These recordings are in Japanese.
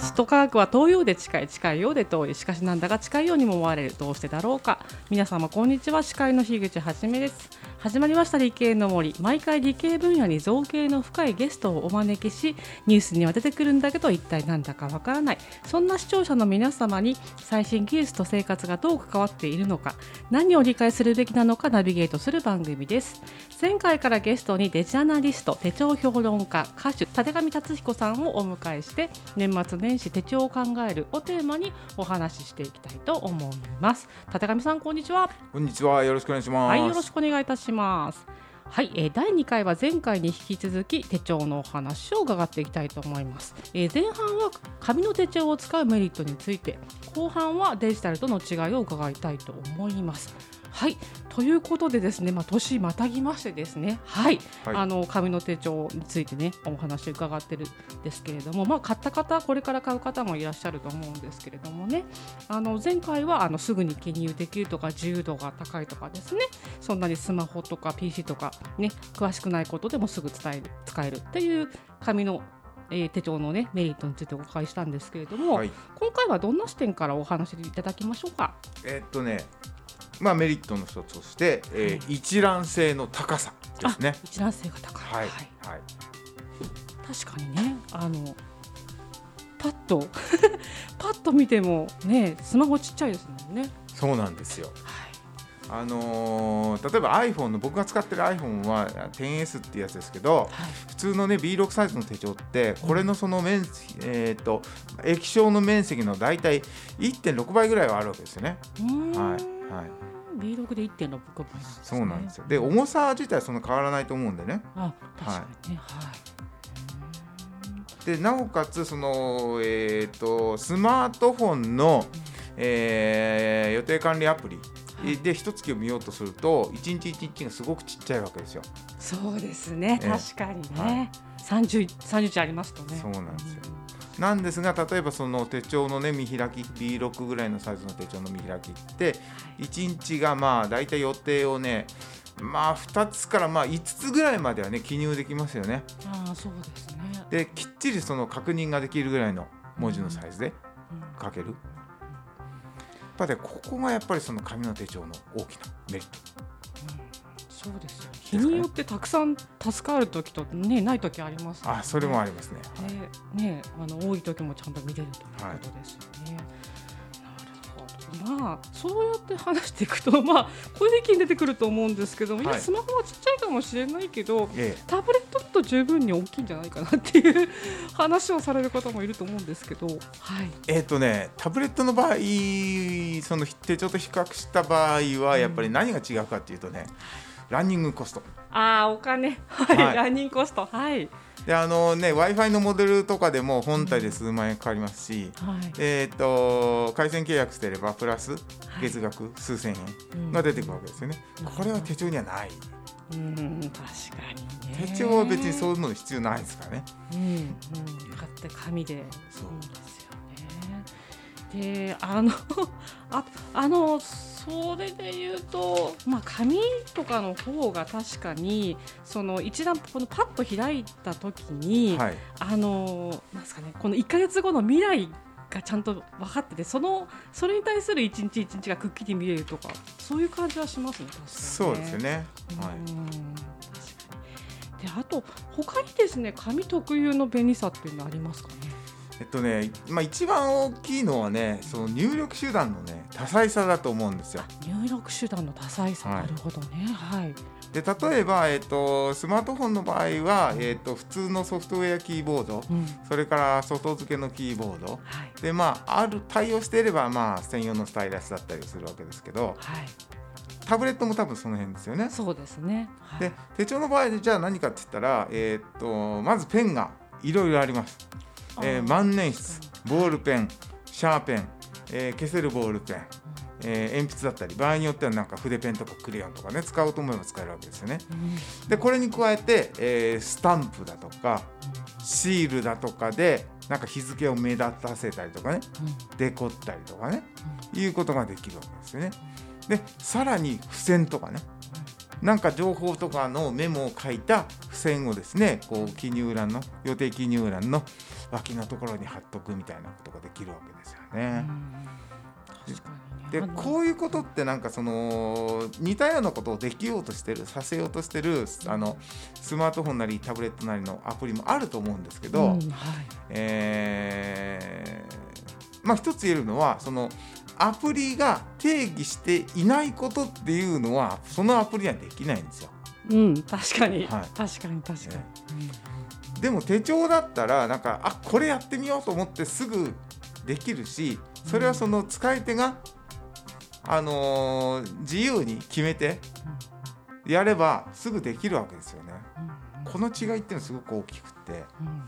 首都科学は遠いようで近い近いようで遠い。しかしなんだか近いようにも思われる。どうしてだろうか。皆様こんにちは。司会の樋口はじめです。始まりました理系の森。毎回理系分野に造形の深いゲストをお招きしニュースには出てくるんだけど一体なんだかわからない。そんな視聴者の皆様に最新技術と生活がどう関わっているのか何を理解するべきなのかナビゲートする番組です。前回からゲストにデジアナリスト手帳評論家歌手立上達彦さんをお迎えして年末年始手帳を考えるをテーマにお話ししていきたいと思います。立上さんこんにちは。こんにちは。よろしくお願いします。はいよろしくお願いいたしします。はい、えー、第2回は前回に引き続き手帳のお話を伺っていきたいと思います、えー、前半は紙の手帳を使うメリットについて後半はデジタルとの違いを伺いたいと思います。はい。ということでですね、まあ、年またぎましてですね、はい、はい、あの紙の手帳についてねお話を伺ってるんですけれども、まあ、買った方これから買う方もいらっしゃると思うんですけれどもね。あの前回はあのすぐに記入できるとか自由度が高いとかですね。そんなにスマホとか PC とかね詳しくないことでもすぐ伝える使えるっていう紙のえー、手帳の、ね、メリットについてお伺いしたんですけれども、はい、今回はどんな視点からお話しいただきましょうか？えー、っとねまあ、メリットの一つとして、えー、一覧性の高さですね。一覧性が高い。はい。はい。確かにね、あの。パッと パッと見てもね、スマホちっちゃいですもんね。そうなんですよ。はいあのー、例えば iPhone の僕が使ってる iPhone は 10S っていうやつですけど、はい、普通のね B6 サイズの手帳ってこれのその面、えーと、液晶の面積の大体1.6倍ぐらいはあるわけですよね。はい、はい。B6 で1.6倍なんです、ね、そうなんですよ。で重さ自体はそんな変わらないと思うんでね。あ確かにね。はい、でなおかつその、えーと、スマートフォンの、えー、予定管理アプリで一月を見ようとすると一日一日がすごくちっちゃいわけですよ。そうですね、確かにね。三十三十ありますとね。そうなんですよ。なんですが例えばその手帳のね見開き B6 ぐらいのサイズの手帳の見開きって1日がまあ大体予定をねまあ2つからまあ5つぐらいまではね記入できますよね。あそうですねできっちりその確認ができるぐらいの文字のサイズで書ける。やっぱり、ここがやっぱりその紙の手帳の大きなメリット。そうですよ日によってたくさん助かる時とねない時あります、ね、あそれもありますね。ねねあの多い時もちゃんと見れるということですよね。はいまあそうやって話していくと まあこれで一気に出てくると思うんですけども、はい、いやスマホはちっちゃいかもしれないけど、ええ、タブレットだと十分に大きいんじゃないかなっていう 話をされる方もいると思うんですけど、はい、えっ、ー、とねタブレットの場合その手帳と比較した場合はやっぱり何が違うかっていうとね、うんランニングコスト。ああお金。はい、はい、ランニングコスト。はい。であのね w i f i のモデルとかでも本体で数万円かかりますし、うんはい、えっ、ー、と回線契約してればプラス月額数千円が出てくるわけですよね、うん、これは手帳にはない。うん、確かに、ね、手帳は別にそういうの必要ないですからね。うん、うん、買って紙で。そう。ですよね。であの ああのそれで言うと、まあ、紙とかの方が確かにその一段このパッと開いた時に、はい、あのなんですかねこの1か月後の未来がちゃんと分かっててそのそれに対する一日一日がくっきり見えるとかそういう感じはしますね確かに、ね、そうですよね。はい。であと他にですね紙特有の便利さっていうのはありますかね？えっとね、まあ、一番大きいのはねその入力手段のね多彩さだと思うんですよ。入力手段の多彩さ、はい、なるほどね。はい。で例えば、えっと、スマートフォンの場合は、えっと、普通のソフトウェアキーボード、うん、それから外付けのキーボード、はい、でまあある対応していれば、まあ、専用のスタイラスだったりするわけですけど、はい、タブレットも多分その辺ですよね。そうですね、はい、で手帳の場合でじゃあ何かって言ったら、えー、っとまずペンがいろいろあります。えー、万年筆ボールペンシャーペン、えー、消せるボールペン、えー、鉛筆だったり場合によってはなんか筆ペンとかクレヨンとかね使おうと思えば使えるわけですよね。でこれに加えて、えー、スタンプだとかシールだとかでなんか日付を目立たせたりとかね、デコったりとかね、いうことができるわけですよね。でさらに付箋とかねなんか情報とかのメモを書いた付線をですねこう記入欄の予定記入欄の脇のところに貼っとくみたいなことができるわけですよね。でこういうことってなんかその似たようなことをできようとしてるさせようとしてるあのスマートフォンなりタブレットなりのアプリもあると思うんですけど、うんはい。えーまあ一つ言えるのはそのアプリが定義していないことっていうのはそのアプリにはできないんですよ。うん、確かに、はい。確かに確かに、でも手帳だったらなんかあこれやってみようと思ってすぐできるしそれはその使い手が、あのー自由に決めてやればすぐできるわけですよね。うん。この違いっていうのはすごく大きくて、うんうん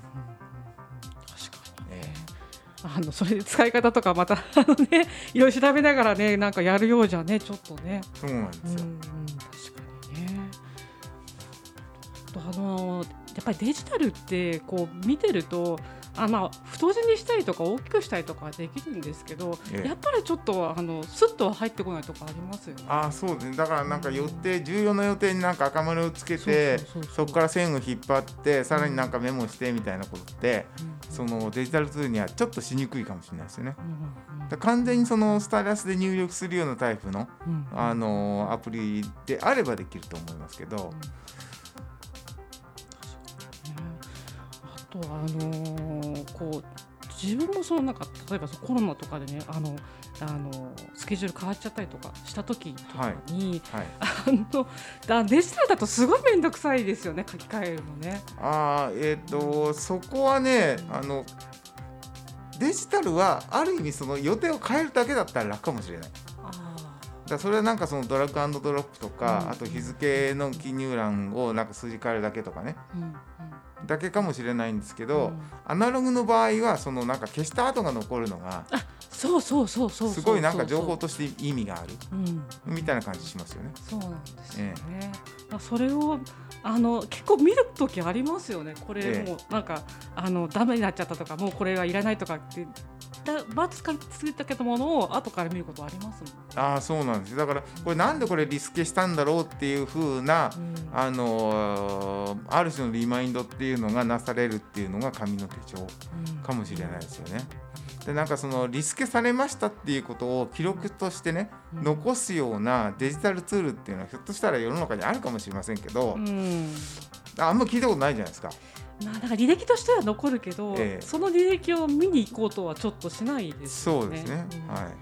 あのそれで使い方とかまた あのねいろいろ調べながらねなんかやるようじゃねちょっとねーそうなんですよ。うんうん確かにねとあのやっぱりデジタルってこう見てるとあまあ太字にしたりとか大きくしたりとかはできるんですけど、ええ。やっぱりちょっとあのスッとは入ってこないとこありますよね。ああそうですね。だからなんか予定重要な予定になんか赤丸をつけてそこから線を引っ張ってさらになんかメモしてみたいなことってうん。そのデジタルツールにはちょっとしにくいかもしれないですよね。うん完全にそのスタイラスで入力するようなタイプの、うんうんあのアプリであればできると思いますけど、とあのーこう自分もそのなんか例えばそのコロナとかでねあのあのスケジュール変わっちゃったりとかした時とかに、はい、あのだデジタルだとすごい面倒くさいですよね書き換えるのね。ああえっ、とそこはねあのデジタルはある意味その予定を変えるだけだったら楽かもしれない。あだそれはなんかそのドラッグドロップとか、うん。あと日付の記入欄をなんか数字変えるだけとかね。うんうんだけかもしれないんですけど、うんアナログの場合はそのなんか消した後が残るのがそうそうそうそうすごいなんか情報として意味があるうんみたいな感じしますよね。そうなんですよね。だからそれをあの結構見る時ありますよね。これええもうなんか、あのダメになっちゃったとかもうこれはいらないとかってだバツかついたけどものを後から見ることありますもん。ああそうなんですよだからこれなんでこれリスケしたんだろうっていう風なうんあのーある種のリマインドっていうのがなされるっていうのが紙の手帳かもしれないですよね。でなんかそのリスケされましたっていうことを記録としてねうん残すようなデジタルツールっていうのはひょっとしたら世の中にあるかもしれませんけどうんあんま聞いたことないじゃないですか。まあ、なんか履歴としては残るけど、ええその履歴を見に行こうとはちょっとしないですよね。そうですね。うんはいはい。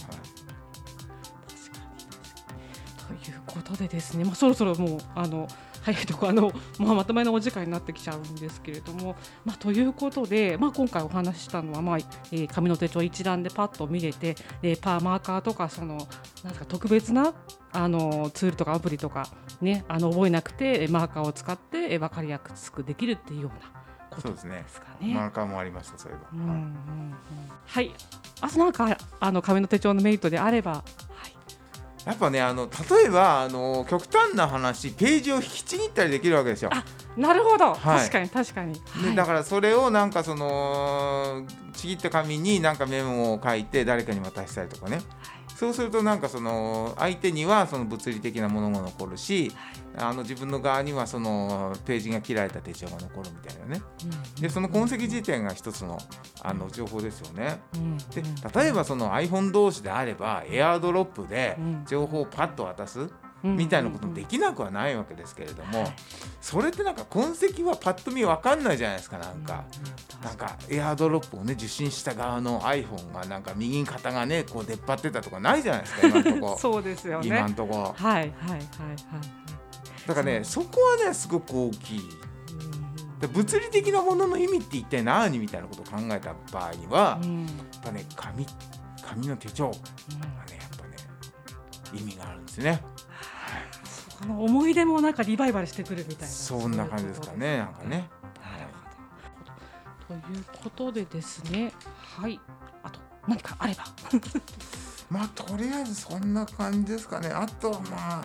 ということでですね、まあ、そろそろもうあの早いとこあの、まあ、まとめのお時間になってきちゃうんですけれども、まあ、ということで、まあ、今回お話ししたのは、まあえー紙の手帳一覧でパッと見れてでパーマーカーとかそのなんか特別なあのツールとかアプリとか、ね、あの覚えなくてえーマーカーを使ってえー分かりやすくできるっていうようなことでそうですね。マーカーもありましたそういえば。うんうんはいうん。はい、あとなんかあの紙の手帳のメリットであれば、はい、やっぱねあの例えばあの極端な話ページを引きちぎったりできるわけですよ。あなるほど、はい。確かに確かに。ではい。だからそれをなんかそのちぎった紙になんかメモを書いて誰かに渡したりとかねそうするとなんかその相手にはその物理的なものが残るしあの自分の側にはそのページが切られた手帳が残るみたいなね。うんでその痕跡時点が一つのあの情報ですよね。うんで例えばその iPhone 同士であればエアドロップでうん情報をパッと渡す。うんみたいなこともできなくはないわけですけれどもはい。それってなんか痕跡はパッと見分かんないじゃないですかなんか。なんかエアドロップをね受信した側の iPhone がなんか右肩がねこう出っ張ってたとかないじゃないですか今んとこ。そうですよね。今んとこ。はいはいはいはい。だからねそこはねすごく大きい。物理的なものの意味って一体何みたいなことを考えた場合にはうん。うんやっぱね紙紙の手帳がねうんやっぱね意味があるんですねその思い出もなんかリバイバルしてくるみたいな。そんな感じですかねなんかねなるほど。ということでですね、はい。あと何かあれば。まあとりあえずそんな感じですかねあとはまあ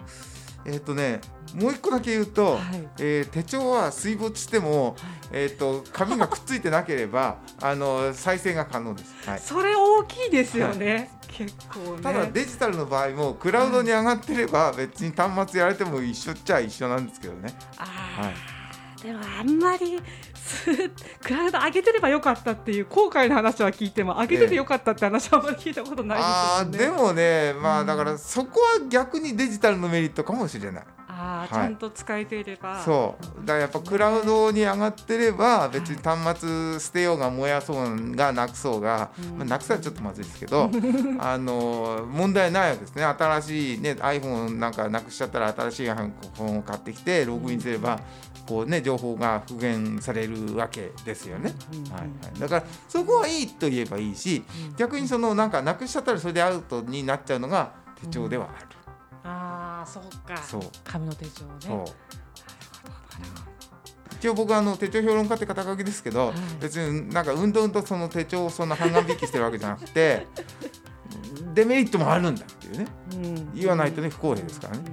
えっ、とねもう一個だけ言うと、はい。えー手帳は水没しても、えー、と紙がくっついてなければ あの再生が可能です、はい、それ大きいですよね。結構ね。ただデジタルの場合もクラウドに上がってれば別に端末やられても一緒っちゃ一緒なんですけどね、あはい。ーでもあんまりクラウド上げてればよかったっていう後悔の話は聞いても上げててよかったって話はあんまり聞いたことないですよね。あでもねまあだからそこは逆にデジタルのメリットかもしれない。あ、はい、ちゃんと使えていればそうだからやっぱクラウドに上がってれば別に端末捨てようが燃やそうがなくそうが、まあ、なくさはちょっとまずいですけど あの問題ないわけですね新しい、ね、iPhone なんかなくしちゃったら新しい iPhone を買ってきてログインすればこう、ね、情報が復元されるわけですよね、はいはい、だからそこはいいと言えばいいし逆にそのなんかなくしちゃったらそれでアウトになっちゃうのが手帳ではある。ああそうか。そう。紙の手帳ね。そう。一応僕はあの手帳評論家って肩書きですけど、はい、別になんかうんとうんとその手帳をそんな半眼引きしてるわけじゃなくて デメリットもあるんだっていうね、うん、言わないとね不公平ですからね。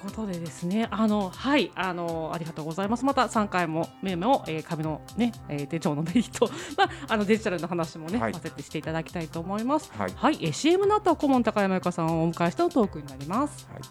はいことでですね、あのはいあのありがとうございます。また3回もメモえー、紙のね、えー、手帳のメリット、まああのデジタルの話もね、はい、混ぜてしていただきたいと思います。はい、はい、えー、CM の後は顧問高山由香さんをお迎えしてのトークになります。はい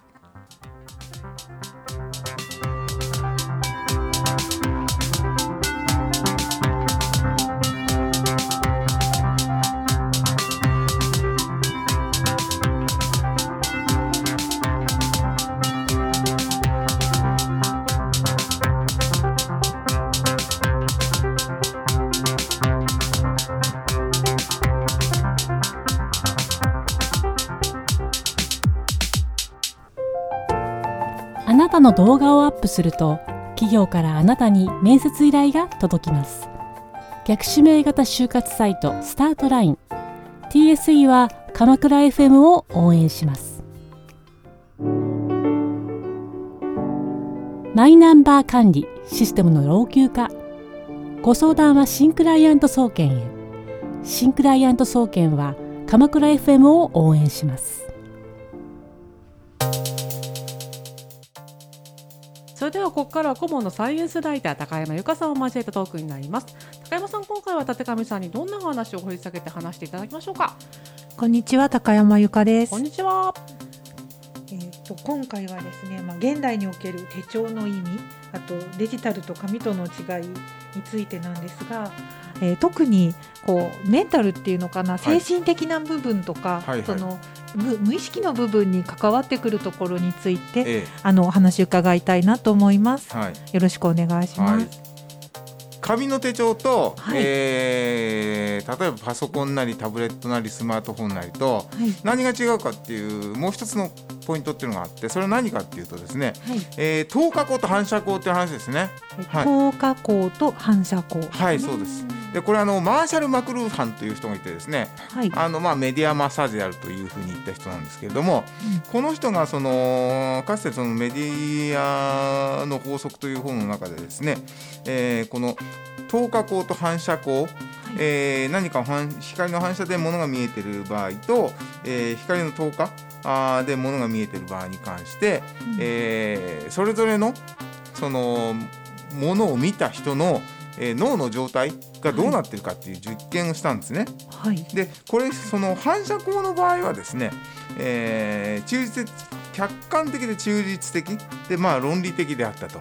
の動画をアップすると企業からあなたに面接依頼が届きます。逆指名型就活サイトスタートライン。TSE は鎌倉 FM を応援します。マイナンバー管理システムの老朽化。ご相談は新クライアント総研へ。新クライアント総研は鎌倉 FM を応援します。れではここからは顧問のサイエンスライター高山由香さんを交えたトークになります。高山さん今回は立上さんにどんな話を掘り下げて話していただきましょうか？こんにちは高山由香です。こんにちは。えーと、と今回はですね、まあ、現代における手帳の意味あとデジタルと紙との違いについてなんですが、えー、特にこうメンタルっていうのかな、精神的な部分とか、はい、その無意識の部分に関わってくるところについて、ええ、あのお話伺いたいなと思います、はい、よろしくお願いします、はい、紙の手帳と、はい、えー、例えばパソコンなりタブレットなりスマートフォンなりと、何が違うかっていうもう一つのポイントっていうのがあってそれは何かっていうとですね、はい、えー、透過光と反射光っていう話ですね、はい、透過光と反射光。はいそうです。でこれあのマーシャル・マクルーハンという人がいてですね、はい、あのまあメディアマッサージであるというふうに言った人なんですけれども、うん、この人がそのかつてそのメディアの法則という本の中でですね、えー、この透過光と反射光えー、何か光の反射で物が見えてる場合と、えー、光の透過あで物が見えてる場合に関して、うん、えー、それぞれのそのものを見た人のえー、脳の状態がどうなってるかっていう実験をしたんですね。はい、でこれその反射光の場合はですね、えー、中実客観的で中立的でまあ論理的であったと。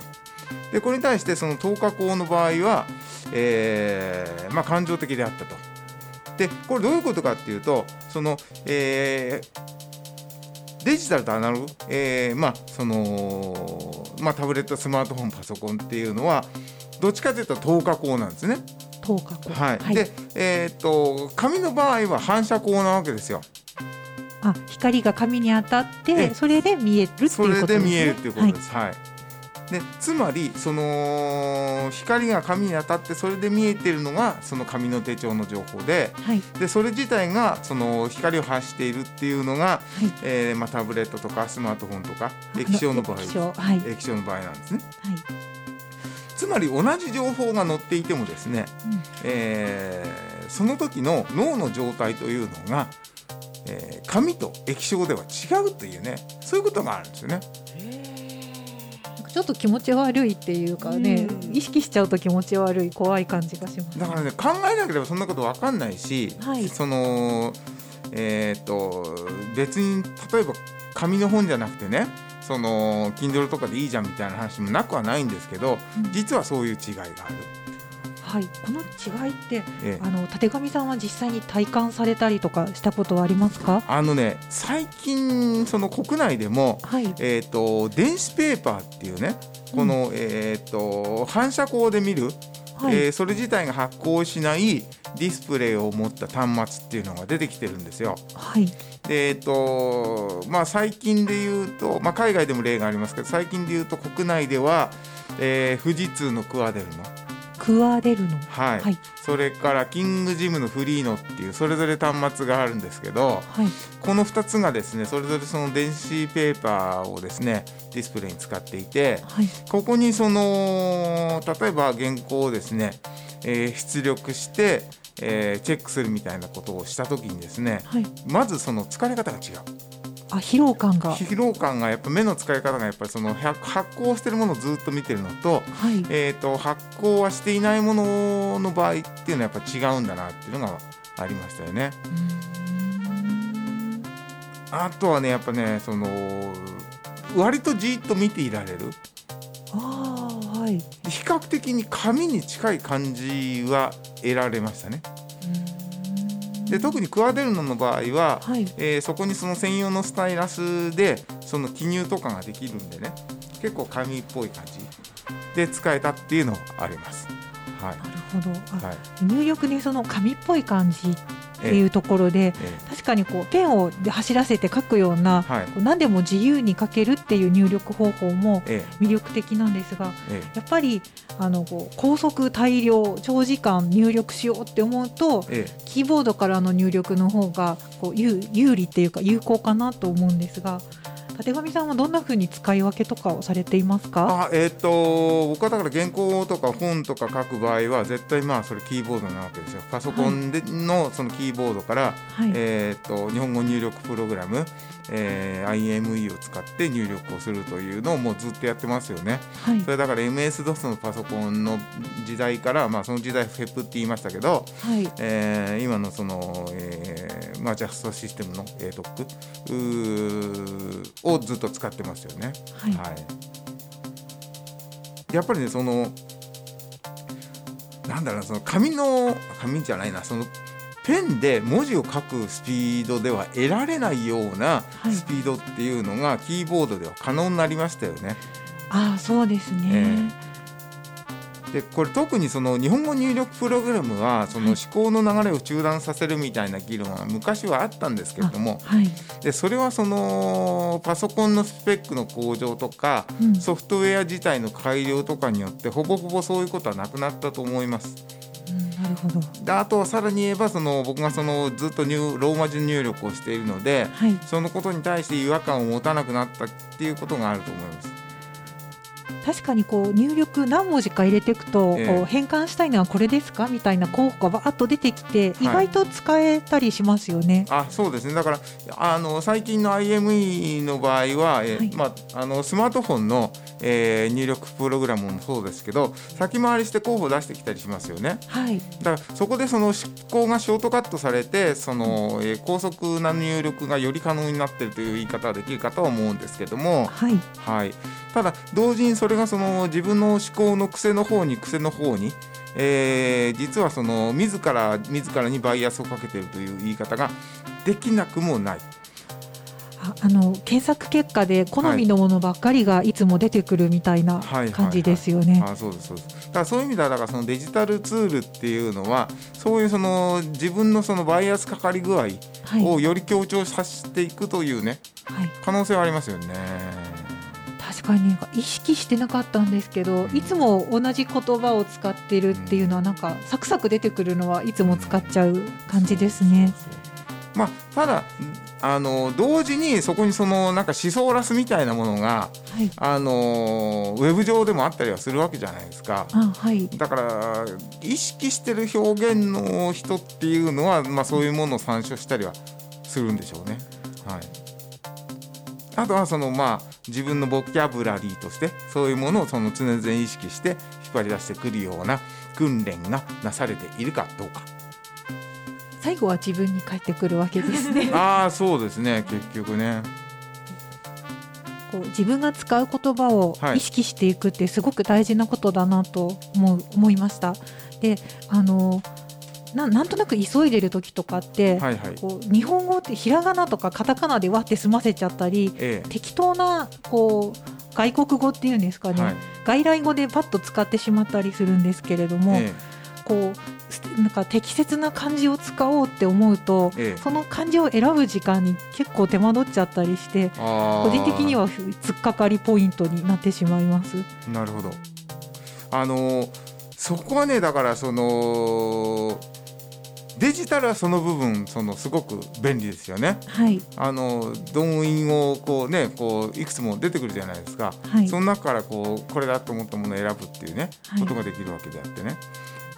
でこれに対してその透過光の場合は、えーまあ、感情的であったと。でこれどういうことかっていうとその、えー、デジタルとアナログ、えーまあそのまあ、タブレットスマートフォンパソコンっていうのはどっちかというと透過光なんですね。透過光。はい。はい、で、えー、っと紙の場合は反射光なわけですよ。あ、光が紙に当たってそれで見えるっていうことですね。それで見えるっていうことです。はい、はいでつまりその光が紙に当たってそれで見えてるのがその紙の手帳の情報ではい、でそれ自体がその光を発しているっていうのが、はい、えー、まあ、タブレットとかスマートフォンとか液晶の場合。液晶,、はい、液晶の場合なんですね。はい。つまり同じ情報が載っていてもですね、うん、えー、その時の脳の状態というのが、えー、紙と液晶では違うというねそういうことがあるんですよね。ちょっと気持ち悪いっていうかね、うん、意識しちゃうと気持ち悪い怖い感じがします、だからね考えなければそんなこと分かんないし、はい、そのえーと、と別に例えば紙の本じゃなくてねその Kindle とかでいいじゃんみたいな話もなくはないんですけど、うん。実はそういう違いがある。はい、この違いってええ。あの立上さんは実際に体感されたりとかしたことはありますか？あのね最近その国内でもはい、えー、と電子ペーパーっていうねこの、えー、と反射光で見る、はい、えーそれ自体が発光しないディスプレイを持った端末っていうのが出てきてるんですよ。はい、でえーとまあ、最近で言うと、まあ、海外でも例がありますけど最近で言うと国内では、えー富士通のクアデルの、クアデルの、はい。はい、それからキングジムのフリーノっていうそれぞれ端末があるんですけどはい、この2つがですねそれぞれその電子ペーパーをですねディスプレイに使っていてはい、ここにその例えば原稿をですね、えー出力して、えーチェックするみたいなことをした時にですねはい、まずその疲れ方が違うあ、疲労感が、疲労感がやっぱ目の使い方がやっぱりその発発光してるものをずっと見てるのと,、はい、えー、と発光はしていないものの場合っていうのはやっぱ違うんだなっていうのがありましたよね。あとはねやっぱねその割とじっと見ていられる。ああ、はい、比較的に紙に近い感じは得られましたね。で特にクアデルノの場合は、はい、えーそこにその専用のスタイラスでその記入とかができるんでね。結構紙っぽい感じで使えたっていうのはあります。はい。なるほど、あ、はい。入力にその紙っぽい感じってえいうところで、え確かにこうペンを走らせて書くような、何でも自由に書けるっていう入力方法もえ魅力的なんですが、え。やっぱりあのこう高速大量長時間入力しようって思うとええ。キーボードからの入力の方がこう有有利っていうか有効かなと思うんですが立上さんはどんな風に使い分けとかをされていますか？あえっ、と僕はだから原稿とか本とか書く場合は絶対まあそれキーボードなわけですよ。パソコンでのそのキーボードから、はい、えっ、と日本語入力プログラム、えー IME を使って入力をするというのをもうずっとやってますよね。はいそれだから MS-DOS のパソコンの時代から、まあ、その時代 FEP って言いましたけど、はいえー今のその、えーまあ、ジャストシステムの ATOC をずっと使ってますよね。はいはい、やっぱりねそのなんだろうなその紙の紙じゃないなそのペンで文字を書くスピードでは得られないようなはい。スピードっていうのがキーボードでは可能になりましたよね。ああそうですね、でこれ特にその日本語入力プログラムはそのはい。思考の流れを中断させるみたいな議論は昔はあったんですけれどもはい、でそれはそのパソコンのスペックの向上とかうん。ソフトウェア自体の改良とかによってほぼほぼそういうことはなくなったと思います。うんなるほどであとはさらに言えばその僕がそのずっと入ローマ字入力をしているのではいそのことに対して違和感を持たなくなったっていうことがあると思います。確かにこう入力何文字か入れていくと、ええ。こう変換したいのはこれですかみたいな候補がバーッと出てきて、い。意外と使えたりしますよね。あそうですね。だからあの最近の IME の場合は、えーはい。まあ、あのスマートフォンの、えー入力プログラムもそうですけど先回りして候補を出してきたりしますよね。はい、だからそこでその執行がショートカットされてその、えー高速な入力がより可能になっているという言い方はできるかとは思うんですけども、はい、はい、ただ同時にそれがその自分の思考の癖の方に癖の方に、えー実はその自ら自らにバイアスをかけているという言い方ができなくもない。ああの検索結果で好みのものばっかりがいつも出てくるみたいな感じですよね。あそうですそうですだからそういう意味ではだからそのデジタルツールっていうのはそういうその自分のそのバイアスかかり具合はい、をより強調させていくというねはい、可能性はありますよね。確かに意識してなかったんですけど、うんいつも同じ言葉を使ってるっていうのはなんかサクサク出てくるのはいつも使っちゃう感じですね。まあ、ただあの同時にそこにそのなんか思想ラスみたいなものがはい、あのウェブ上でもあったりはするわけじゃないですか。あはい、だから意識してる表現の人っていうのは、まあ、そういうものを参照したりはするんでしょうね。はい、あとはその、まあ、自分のボキャブラリーとしてそういうものをその常々意識して引っ張り出してくるような訓練がなされているかどうか。最後は自分に返ってくるわけですね。ああそうですね結局ね。こう自分が使う言葉をはい意識していくってすごく大事なことだなと思う思いました。であのななんとなく急いでる時とかって、はいはい。こう日本語ってひらがなとかカタカナでわって済ませちゃったりえ適当なこう外国語っていうんですかね、えはい。外来語でパッと使ってしまったりするんですけれども、えこうすなんか適切な漢字を使おうって思うとええ。えその漢字を選ぶ時間に結構手間取っちゃったりして個人的には突っかかりポイントになってしまいます。なるほど。あのーそこはねだからそのデジタルはその部分そのすごく便利ですよね。はい、あの動員をこうねこういくつも出てくるじゃないですか。はい、その中からこうこれだと思ったものを選ぶっていうね、はいことができるわけであってね。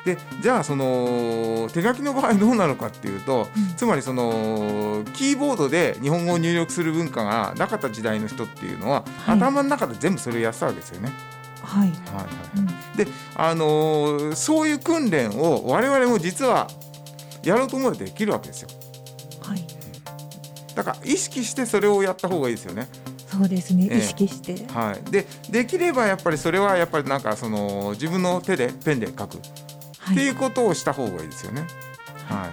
でじゃあその手書きの場合どうなのかっていうと、うんつまりそのキーボードで日本語を入力する文化がなかった時代の人っていうのは、はい頭の中で全部それをやってたわけですよね。はい、はいはいうんであのーそういう訓練を我々も実はやろうと思えばできるわけですよ。はい、だから意識してそれをやった方がいいですよね。そうですね、ええ。意識して、はい、でできればやっぱりそれはやっぱりなんかその自分の手でペンで書く。っはていうことをした方がいいですよね。は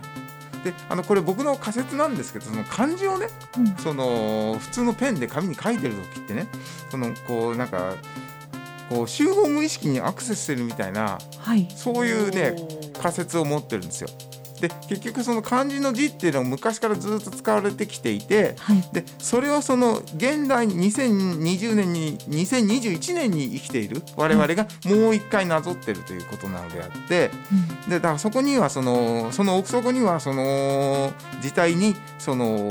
い、であのこれ僕の仮説なんですけどその漢字をねうん、その普通のペンで紙に書いてる時ってねそのこうなんかこう集合無意識にアクセスしてるみたいなはい、そういうね仮説を持ってるんですよ。で結局その漢字の字っていうのは昔からずっと使われてきていてはい、でそれをその現代に2020年に2021年に生きている我々がもう一回なぞってるということなのであってうん、でだからそこにはそのその奥底にはその字体にその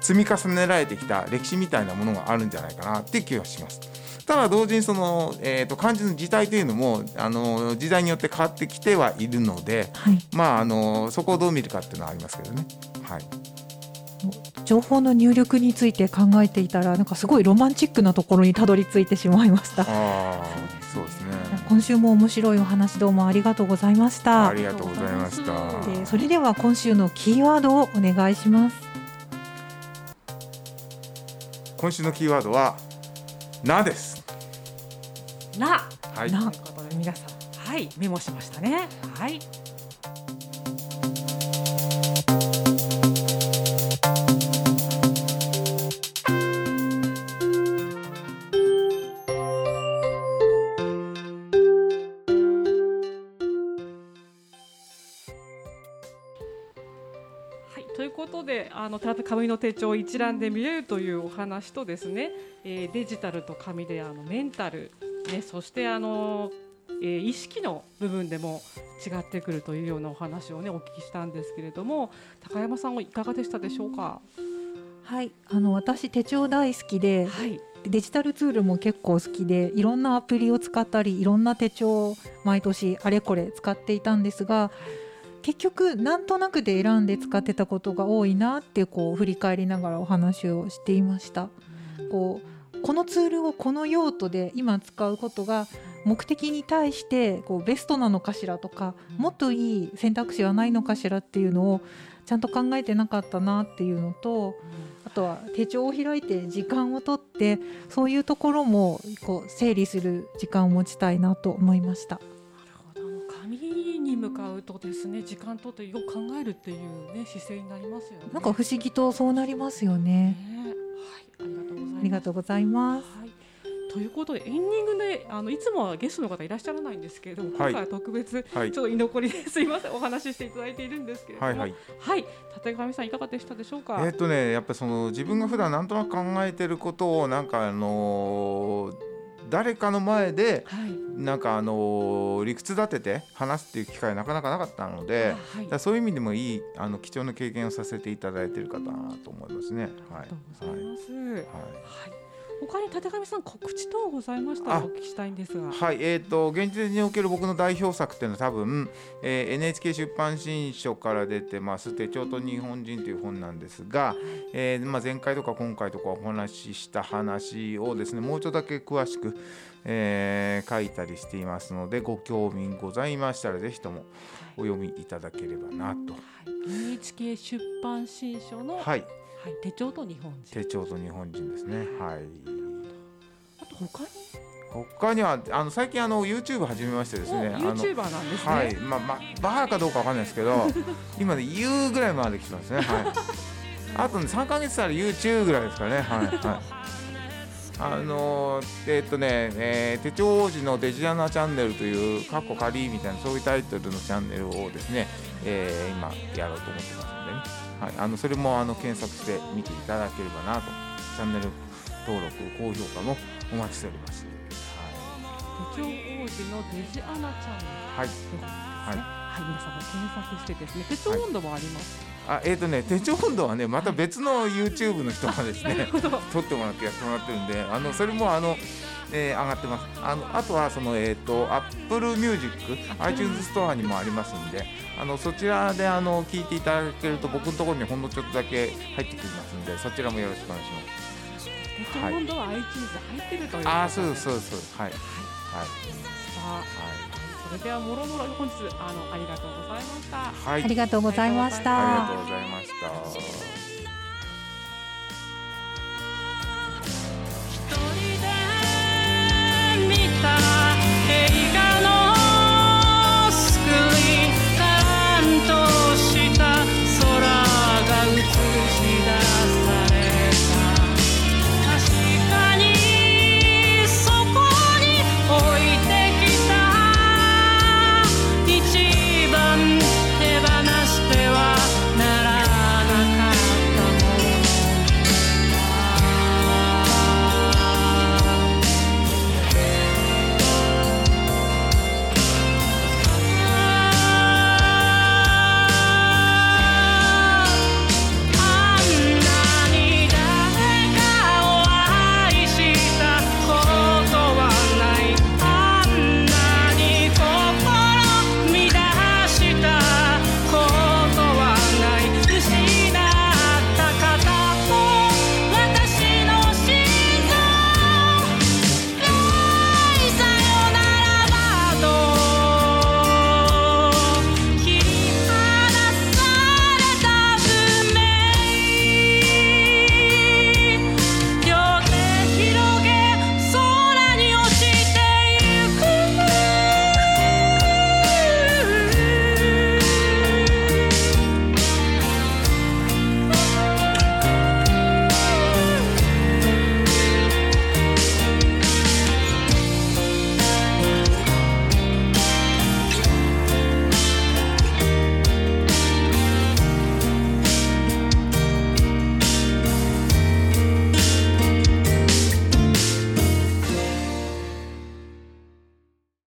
積み重ねられてきた歴史みたいなものがあるんじゃないかなっていう気がします。ただ同時にその、えー、と漢字の字体というのもあの時代によって変わってきてはいるので、はい、まあ、あのそこをどう見るかっていうのはありますけどね。はい情報の入力について考えていたらなんかすごいロマンチックなところにたどり着いてしまいました。そうですね。今週も面白いお話どうもありがとうございましたあ。りがとうございました。でそれでは今週のキーワードをお願いします。今週のキーワードはなです。なはい。なということで皆さんはいメモしましたねはいはい、ということであの紙の手帳を一覧で見れるというお話とですね、えーデジタルと紙であのメンタル、ね、そしてあの、えー意識の部分でも違ってくるというようなお話をねお聞きしたんですけれども高山さんはいかがでしたでしょうか？はい、あの私手帳大好きではい、デジタルツールも結構好きでいろんなアプリを使ったりいろんな手帳を毎年あれこれ使っていたんですが結局なんとなくで選んで使ってたことが多いなってこう振り返りながらお話をしていました。こうこのツールをこの用途で今使うことが目的に対してこうベストなのかしらとかもっといい選択肢はないのかしらっていうのをちゃんと考えてなかったなっていうのとあとは手帳を開いて時間をとってそういうところもこう整理する時間を持ちたいなと思いました。なるほどあの紙に向かうとですね時間とってよく考えるっていうね姿勢になりますよね。なんか不思議とそうなりますよね。ねはい、ありがとうございます。ありがとうございます。はい。ということでエンディングであのいつもはゲストの方いらっしゃらないんですけれども、今はい回は特別はいちょっと居残りで すいませんお話ししていただいているんですけれども、はいはい。はい、立上さんいかがでしたでしょうか？えーっとねやっぱその自分が普段なんとなく考えてることをなんかあのー誰かの前ではい。なんかあのー理屈立てて話すっていう機会なかなかなかったので、はいそういう意味でもいいあの貴重な経験をさせていただいている方だなと思いますね。はいありがとうございます。はい。はい他に立上さん告知等ございましたらあお聞きしたいんですが。はい、えー、と現実における僕の代表作っていうのは多分、えー NHK 出版新書から出てます「手帳と日本人」という本なんですが、えーまあ、前回とか今回とかお話しした話をですねもうちょっとだけ詳しく、えー書いたりしていますのでご興味ございましたらぜひともお読みいただければなと。はい。NHK 出版新書の、はいはい、はい、手帳と日本人。手帳と日本人ですねはいあと他に？他には？あの最近あの YouTube 始めましてですね YouTuber なんですね。はい、まあ、まあ、バーかどうかわかんないですけど、今ね、言うぐらいまで来てますね。はい。あとね、3ヶ月たら YouTube ぐらいですかね。はい、はい。あのーえーっとね、えー手帳王子のデジアナチャンネルという、カッコ仮みたいな、そういうタイトルのチャンネルをですね、えー今やろうと思ってますんでね。はい、あの、それもあの検索して見ていただければなと、チャンネル登録、高評価もお待ちしております。手帳王子のデジアナチャンネル。はい。はいはい、皆さんも検索してですね、手帳温度もあります。あえーとね、手帳温度はねまた別の YouTube の人がですね 撮ってもらってやってもらってるんであのそれもあの、えー上がってます。あのあとはその、えー、と Apple Music iTunes ストアにもありますんであのそちらであの聞いていただけると僕のところにほんのちょっとだけ入ってきますんでそちらもよろしくお願いします。手帳温度は iTunes で入ってるということで。あーそうそうそうはい。はい。さあ、はそれではもろもろ本日あのありがとうございました。いはい。ありがとうございましあありたがとうございました。一人で見た